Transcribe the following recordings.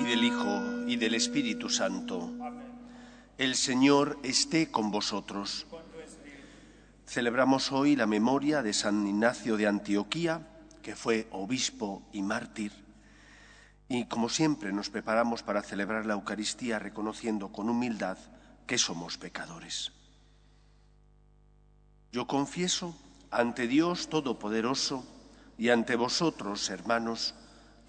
Y del Hijo y del Espíritu Santo. El Señor esté con vosotros. Celebramos hoy la memoria de San Ignacio de Antioquía, que fue obispo y mártir. Y como siempre nos preparamos para celebrar la Eucaristía reconociendo con humildad que somos pecadores. Yo confieso ante Dios Todopoderoso y ante vosotros, hermanos,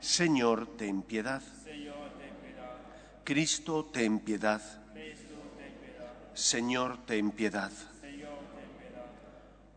Señor, ten piedad. Cristo, ten piedad. Señor, ten piedad.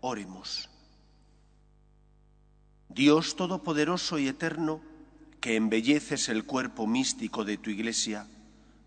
Oremos. Dios Todopoderoso y Eterno, que embelleces el cuerpo místico de tu Iglesia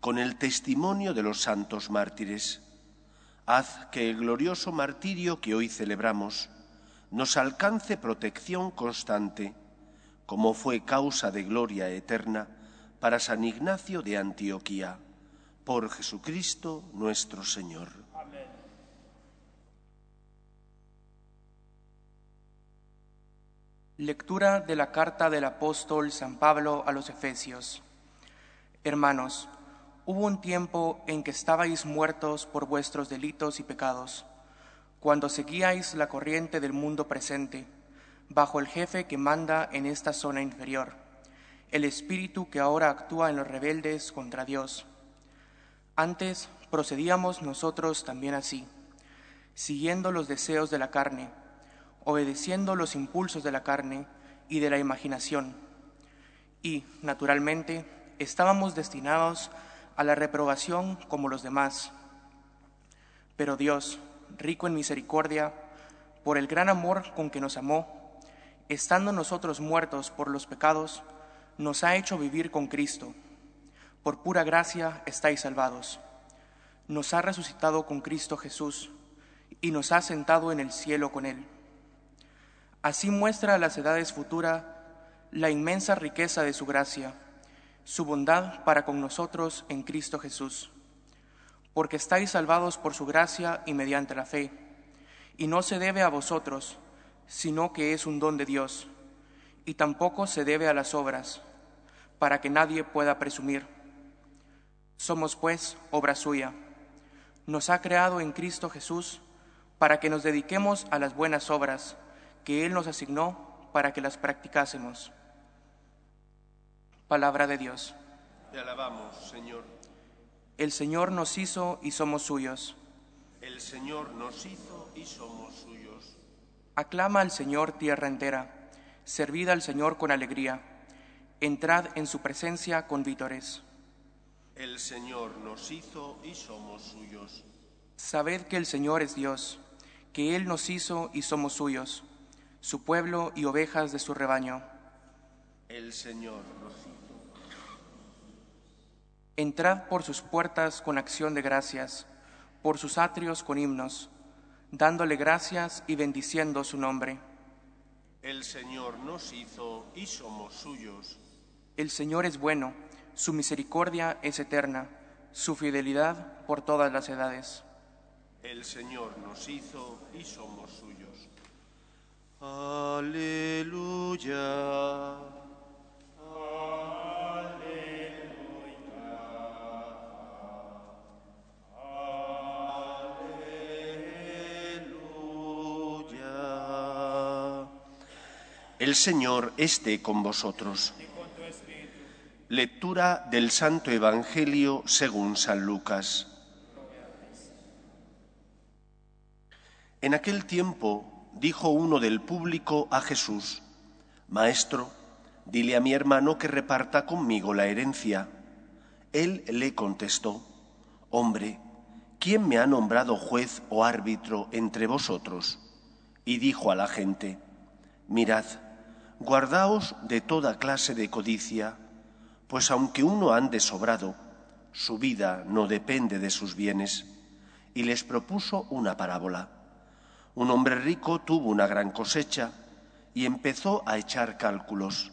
con el testimonio de los santos mártires, haz que el glorioso martirio que hoy celebramos nos alcance protección constante, como fue causa de gloria eterna para San Ignacio de Antioquía, por Jesucristo nuestro Señor. Lectura de la carta del apóstol San Pablo a los Efesios. Hermanos, hubo un tiempo en que estabais muertos por vuestros delitos y pecados, cuando seguíais la corriente del mundo presente, bajo el jefe que manda en esta zona inferior, el espíritu que ahora actúa en los rebeldes contra Dios. Antes procedíamos nosotros también así, siguiendo los deseos de la carne, obedeciendo los impulsos de la carne y de la imaginación. Y, naturalmente, estábamos destinados a la reprobación como los demás. Pero Dios, rico en misericordia, por el gran amor con que nos amó, estando nosotros muertos por los pecados, nos ha hecho vivir con Cristo. Por pura gracia estáis salvados. Nos ha resucitado con Cristo Jesús y nos ha sentado en el cielo con Él. Así muestra a las edades futuras la inmensa riqueza de su gracia, su bondad para con nosotros en Cristo Jesús. Porque estáis salvados por su gracia y mediante la fe, y no se debe a vosotros, sino que es un don de Dios, y tampoco se debe a las obras, para que nadie pueda presumir. Somos pues obra suya. Nos ha creado en Cristo Jesús para que nos dediquemos a las buenas obras que Él nos asignó para que las practicásemos. Palabra de Dios. Te alabamos, Señor. El Señor nos hizo y somos suyos. El Señor nos hizo y somos suyos. Aclama al Señor tierra entera, servid al Señor con alegría, entrad en su presencia con vítores. El Señor nos hizo y somos suyos. Sabed que el Señor es Dios, que Él nos hizo y somos suyos, su pueblo y ovejas de su rebaño. El Señor nos hizo. Entrad por sus puertas con acción de gracias, por sus atrios con himnos, dándole gracias y bendiciendo su nombre. El Señor nos hizo y somos suyos. El Señor es bueno, su misericordia es eterna, su fidelidad por todas las edades. El Señor nos hizo y somos suyos. Aleluya. El Señor esté con vosotros. Lectura del Santo Evangelio según San Lucas. En aquel tiempo dijo uno del público a Jesús, Maestro, dile a mi hermano que reparta conmigo la herencia. Él le contestó, Hombre, ¿quién me ha nombrado juez o árbitro entre vosotros? Y dijo a la gente, Mirad, guardaos de toda clase de codicia, pues aunque uno ande sobrado, su vida no depende de sus bienes. Y les propuso una parábola. Un hombre rico tuvo una gran cosecha y empezó a echar cálculos.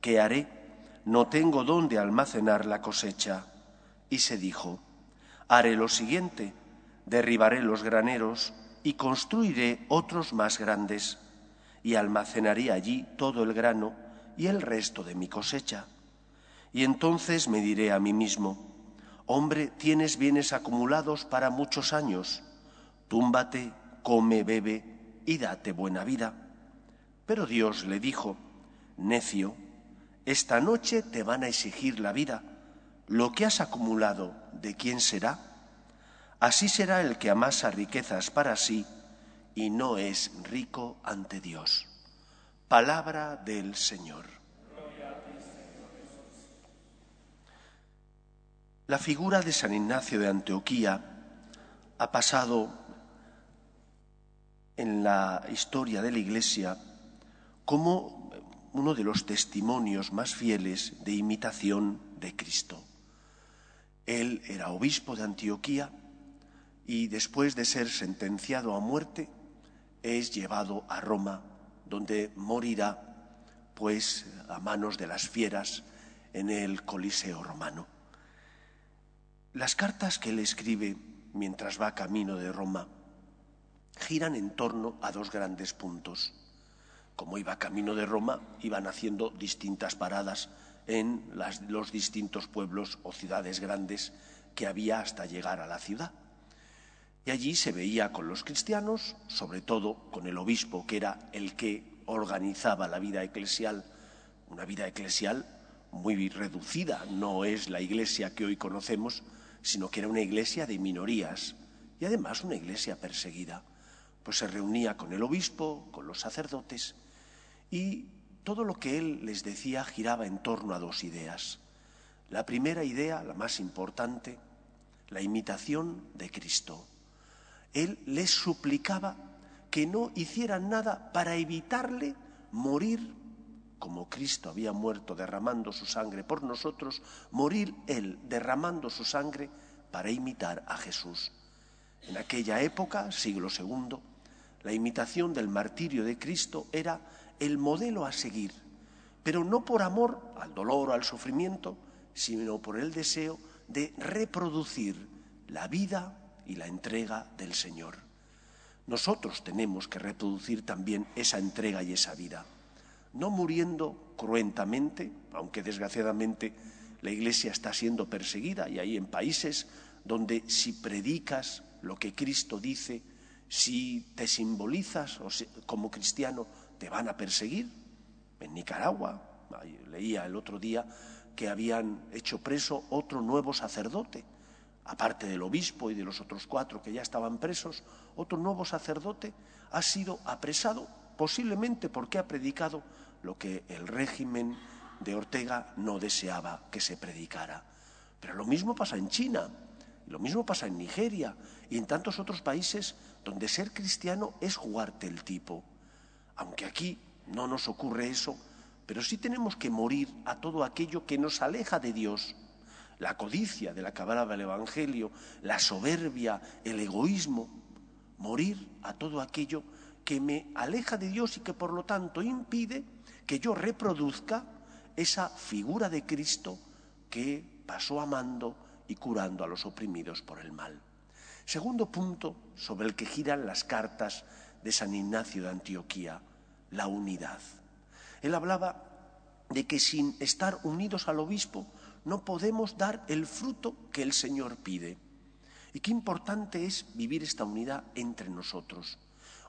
¿Qué haré? No tengo dónde almacenar la cosecha. Y se dijo, haré lo siguiente, derribaré los graneros y construiré otros más grandes y almacenaré allí todo el grano y el resto de mi cosecha. Y entonces me diré a mí mismo, hombre, tienes bienes acumulados para muchos años, túmbate, come, bebe y date buena vida. Pero Dios le dijo, necio, esta noche te van a exigir la vida. Lo que has acumulado, ¿de quién será? Así será el que amasa riquezas para sí y no es rico ante Dios. Palabra del Señor. La figura de San Ignacio de Antioquía ha pasado en la historia de la Iglesia como uno de los testimonios más fieles de imitación de Cristo. Él era obispo de Antioquía y después de ser sentenciado a muerte es llevado a Roma, donde morirá, pues, a manos de las fieras en el Coliseo romano. Las cartas que él escribe mientras va camino de Roma giran en torno a dos grandes puntos. Como iba camino de Roma, iban haciendo distintas paradas en los distintos pueblos o ciudades grandes que había hasta llegar a la ciudad. Y allí se veía con los cristianos, sobre todo con el obispo, que era el que organizaba la vida eclesial, una vida eclesial muy reducida, no es la iglesia que hoy conocemos, sino que era una iglesia de minorías y además una iglesia perseguida. Pues se reunía con el obispo, con los sacerdotes y todo lo que él les decía giraba en torno a dos ideas. La primera idea, la más importante, la imitación de Cristo él les suplicaba que no hicieran nada para evitarle morir como Cristo había muerto derramando su sangre por nosotros, morir Él derramando su sangre para imitar a Jesús. En aquella época, siglo II, la imitación del martirio de Cristo era el modelo a seguir, pero no por amor al dolor o al sufrimiento, sino por el deseo de reproducir la vida y la entrega del Señor. Nosotros tenemos que reproducir también esa entrega y esa vida, no muriendo cruentamente, aunque desgraciadamente la Iglesia está siendo perseguida y hay en países donde si predicas lo que Cristo dice, si te simbolizas como cristiano, te van a perseguir. En Nicaragua, leía el otro día que habían hecho preso otro nuevo sacerdote aparte del obispo y de los otros cuatro que ya estaban presos, otro nuevo sacerdote ha sido apresado posiblemente porque ha predicado lo que el régimen de Ortega no deseaba que se predicara. Pero lo mismo pasa en China, lo mismo pasa en Nigeria y en tantos otros países donde ser cristiano es jugarte el tipo. Aunque aquí no nos ocurre eso, pero sí tenemos que morir a todo aquello que nos aleja de Dios la codicia de la que hablaba el Evangelio, la soberbia, el egoísmo, morir a todo aquello que me aleja de Dios y que por lo tanto impide que yo reproduzca esa figura de Cristo que pasó amando y curando a los oprimidos por el mal. Segundo punto sobre el que giran las cartas de San Ignacio de Antioquía, la unidad. Él hablaba de que sin estar unidos al obispo no podemos dar el fruto que el Señor pide. Y qué importante es vivir esta unidad entre nosotros.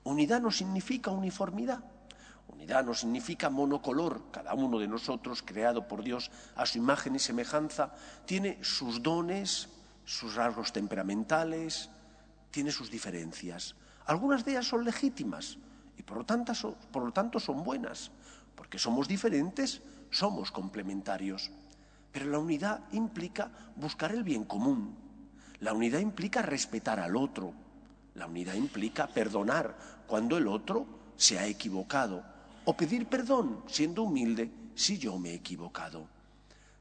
Unidad no significa uniformidad. unidad no significa monocolor. Cada uno de nosotros, creado por Dios a su imagen y semejanza, tiene sus dones, sus rasgos temperamentales, tiene sus diferencias. Algunas de ellas son legítimas y por lo tanto, son buenas. Porque somos diferentes, somos complementarios. Pero la unidad implica buscar el bien común. La unidad implica respetar al otro. La unidad implica perdonar cuando el otro se ha equivocado o pedir perdón siendo humilde si yo me he equivocado.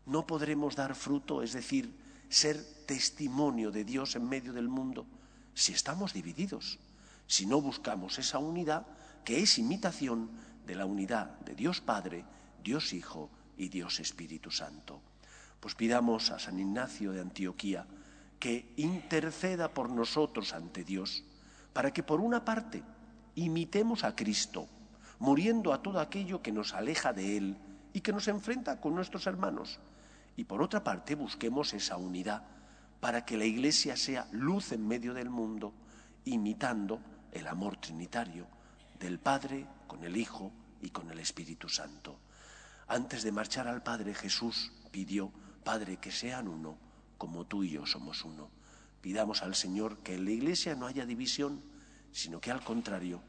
No podremos dar fruto, es decir, ser testimonio de Dios en medio del mundo, si estamos divididos, si no buscamos esa unidad que es imitación de la unidad de Dios Padre, Dios Hijo y Dios Espíritu Santo. Pues pidamos a San Ignacio de Antioquía que interceda por nosotros ante Dios, para que por una parte imitemos a Cristo, muriendo a todo aquello que nos aleja de Él y que nos enfrenta con nuestros hermanos, y por otra parte busquemos esa unidad para que la Iglesia sea luz en medio del mundo, imitando el amor trinitario del Padre con el Hijo y con el Espíritu Santo. Antes de marchar al Padre, Jesús pidió, Padre, que sean uno, como tú y yo somos uno. Pidamos al Señor que en la Iglesia no haya división, sino que al contrario,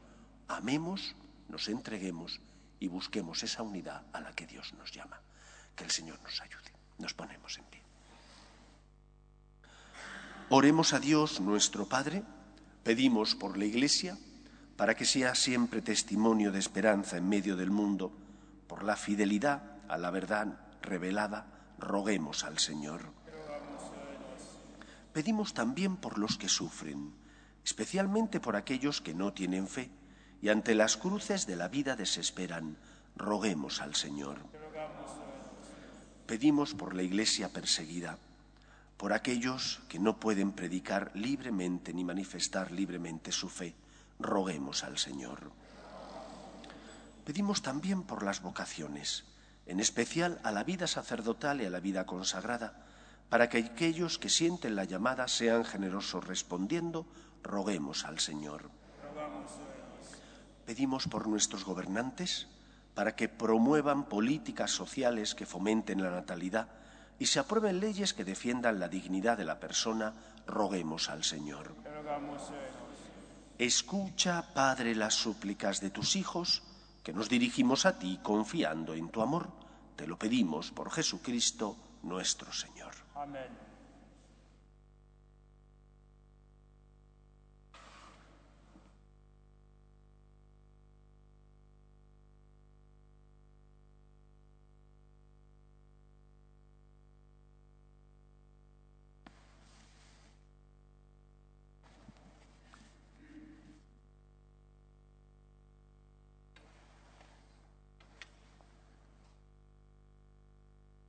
amemos, nos entreguemos y busquemos esa unidad a la que Dios nos llama. Que el Señor nos ayude. Nos ponemos en pie. Oremos a Dios nuestro Padre, pedimos por la Iglesia, para que sea siempre testimonio de esperanza en medio del mundo, por la fidelidad a la verdad revelada, roguemos al Señor. Pedimos también por los que sufren, especialmente por aquellos que no tienen fe y ante las cruces de la vida desesperan, roguemos al Señor. Pedimos por la Iglesia perseguida, por aquellos que no pueden predicar libremente ni manifestar libremente su fe, roguemos al Señor. Pedimos también por las vocaciones, en especial a la vida sacerdotal y a la vida consagrada, para que aquellos que sienten la llamada sean generosos respondiendo, roguemos al Señor. Pedimos por nuestros gobernantes, para que promuevan políticas sociales que fomenten la natalidad y se aprueben leyes que defiendan la dignidad de la persona, roguemos al Señor. Escucha, Padre, las súplicas de tus hijos, que nos dirigimos a ti confiando en tu amor. Te lo pedimos por Jesucristo nuestro Señor.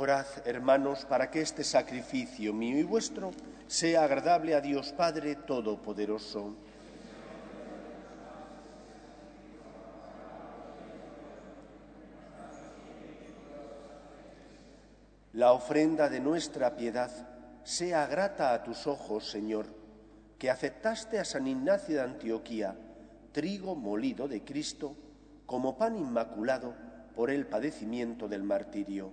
Orad, hermanos, para que este sacrificio mío y vuestro sea agradable a Dios Padre Todopoderoso. La ofrenda de nuestra piedad sea grata a tus ojos, Señor, que aceptaste a San Ignacio de Antioquía, trigo molido de Cristo, como pan inmaculado por el padecimiento del martirio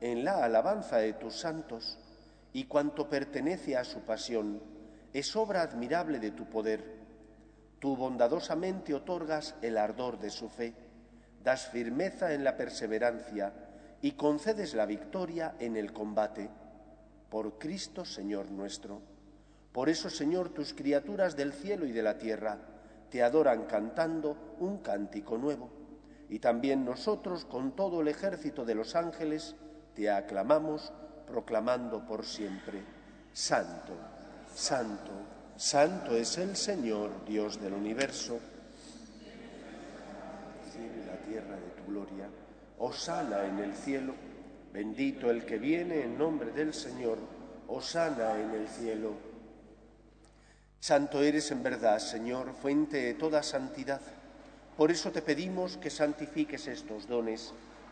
en la alabanza de tus santos, y cuanto pertenece a su pasión es obra admirable de tu poder. Tú bondadosamente otorgas el ardor de su fe, das firmeza en la perseverancia y concedes la victoria en el combate. Por Cristo Señor nuestro. Por eso, Señor, tus criaturas del cielo y de la tierra te adoran cantando un cántico nuevo. Y también nosotros, con todo el ejército de los ángeles, te aclamamos, proclamando por siempre, Santo, Santo, Santo es el Señor, Dios del universo. Y la tierra de tu gloria, osana en el cielo, bendito el que viene en nombre del Señor, osana en el cielo. Santo eres en verdad, Señor, fuente de toda santidad. Por eso te pedimos que santifiques estos dones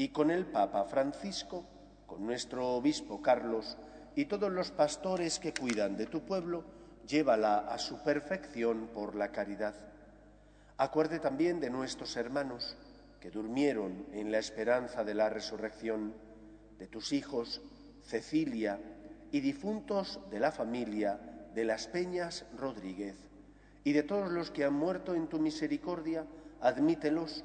y con el Papa Francisco, con nuestro Obispo Carlos y todos los pastores que cuidan de tu pueblo, llévala a su perfección por la caridad. Acuerde también de nuestros hermanos que durmieron en la esperanza de la resurrección, de tus hijos Cecilia, y difuntos de la familia de las Peñas Rodríguez, y de todos los que han muerto en tu misericordia, admítelos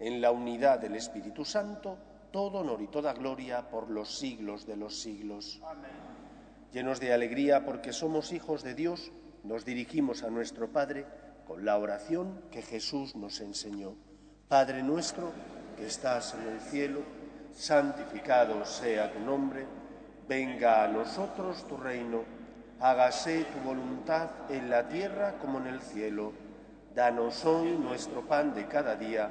en la unidad del Espíritu Santo, todo honor y toda gloria por los siglos de los siglos. Llenos de alegría porque somos hijos de Dios, nos dirigimos a nuestro Padre con la oración que Jesús nos enseñó. Padre nuestro, que estás en el cielo, santificado sea tu nombre Venga a nosotros tu reino, hágase tu voluntad en la tierra como en el cielo. Danos hoy nuestro pan de cada día.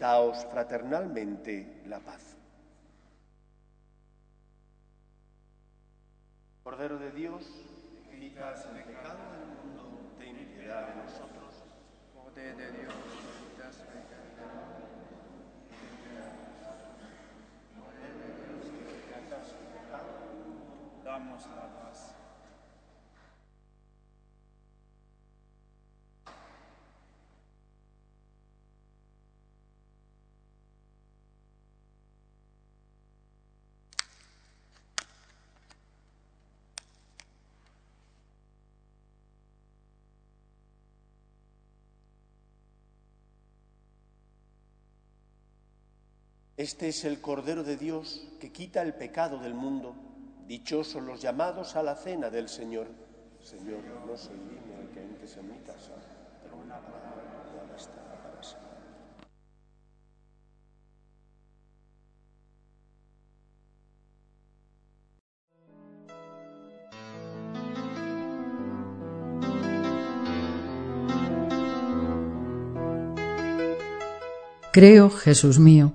Daos fraternalmente la paz. Cordero de Dios, que quitas el pecado del mundo, ten piedad de nosotros. Poder de Dios, quitas Damos la paz. Este es el Cordero de Dios que quita el pecado del mundo. Dichosos los llamados a la cena del Señor. Señor, no soy digno de que entres en mi casa, pero una palabra ya bastará para sanar. Creo, Jesús mío,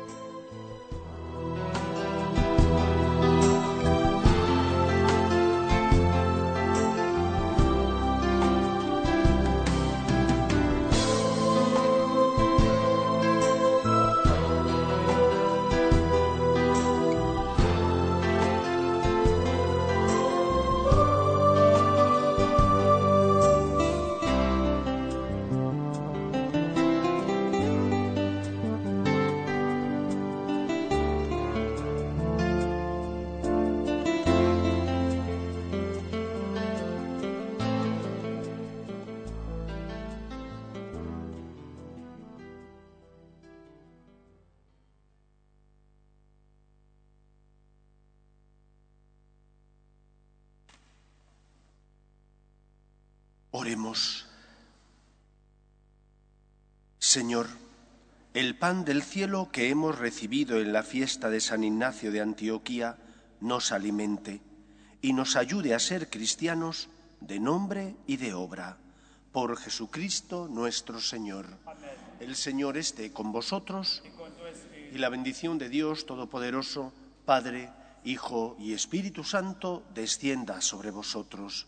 Oremos. Señor, el pan del cielo que hemos recibido en la fiesta de San Ignacio de Antioquía nos alimente y nos ayude a ser cristianos de nombre y de obra. Por Jesucristo nuestro Señor. El Señor esté con vosotros y la bendición de Dios Todopoderoso, Padre, Hijo y Espíritu Santo, descienda sobre vosotros.